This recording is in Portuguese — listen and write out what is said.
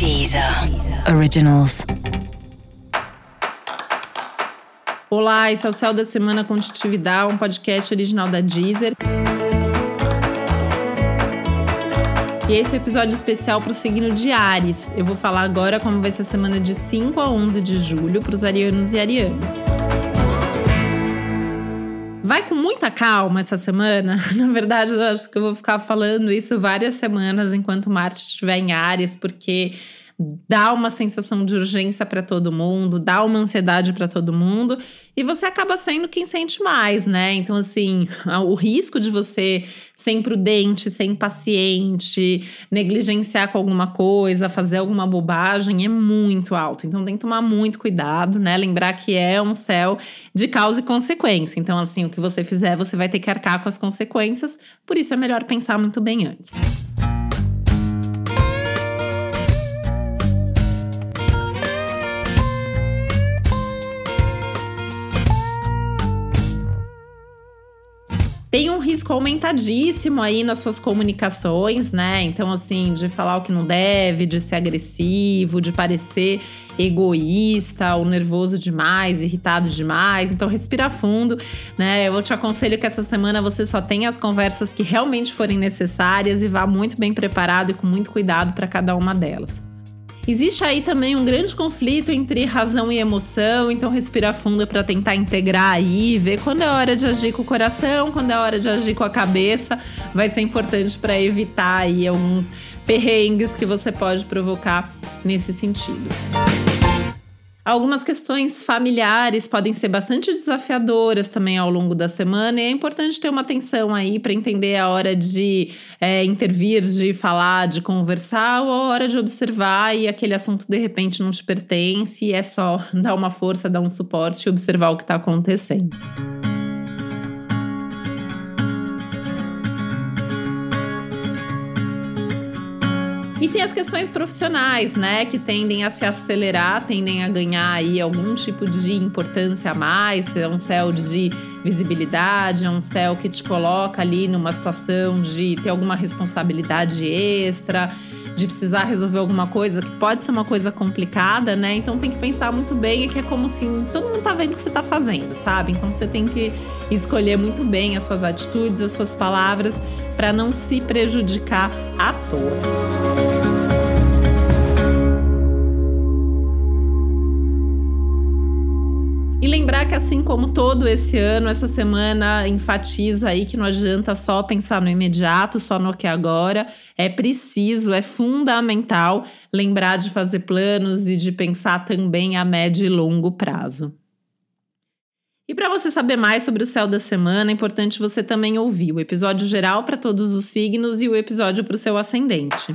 Deezer Originals. Olá, esse é o Céu da Semana com Titividade, um podcast original da Deezer. E esse é o episódio especial para o signo de Ares. Eu vou falar agora como vai ser a semana de 5 a 11 de julho para os arianos e arianas. Vai com muita calma essa semana. Na verdade, eu acho que eu vou ficar falando isso várias semanas enquanto Marte estiver em Ares, porque dá uma sensação de urgência para todo mundo, dá uma ansiedade para todo mundo, e você acaba sendo quem sente mais, né? Então, assim, o risco de você ser imprudente, ser impaciente, negligenciar com alguma coisa, fazer alguma bobagem é muito alto. Então, tem que tomar muito cuidado, né? Lembrar que é um céu de causa e consequência. Então, assim, o que você fizer, você vai ter que arcar com as consequências, por isso é melhor pensar muito bem antes. Tem um risco aumentadíssimo aí nas suas comunicações, né? Então, assim, de falar o que não deve, de ser agressivo, de parecer egoísta ou nervoso demais, irritado demais. Então, respira fundo, né? Eu te aconselho que essa semana você só tenha as conversas que realmente forem necessárias e vá muito bem preparado e com muito cuidado para cada uma delas. Existe aí também um grande conflito entre razão e emoção, então respira fundo para tentar integrar aí, ver quando é hora de agir com o coração, quando é hora de agir com a cabeça. Vai ser importante para evitar aí alguns perrengues que você pode provocar nesse sentido. Algumas questões familiares podem ser bastante desafiadoras também ao longo da semana, e é importante ter uma atenção aí para entender a hora de é, intervir, de falar, de conversar, ou a hora de observar e aquele assunto de repente não te pertence, e é só dar uma força, dar um suporte e observar o que está acontecendo. E tem as questões profissionais, né, que tendem a se acelerar, tendem a ganhar aí algum tipo de importância a mais, é um céu de visibilidade, é um céu que te coloca ali numa situação de ter alguma responsabilidade extra, de precisar resolver alguma coisa que pode ser uma coisa complicada, né? Então tem que pensar muito bem, é que é como assim, todo mundo tá vendo o que você tá fazendo, sabe? Então você tem que escolher muito bem as suas atitudes, as suas palavras para não se prejudicar à toa. Lembrar que, assim como todo esse ano, essa semana enfatiza aí que não adianta só pensar no imediato, só no que agora. É preciso, é fundamental lembrar de fazer planos e de pensar também a médio e longo prazo. E para você saber mais sobre o céu da semana, é importante você também ouvir o episódio geral para todos os signos e o episódio para o seu ascendente.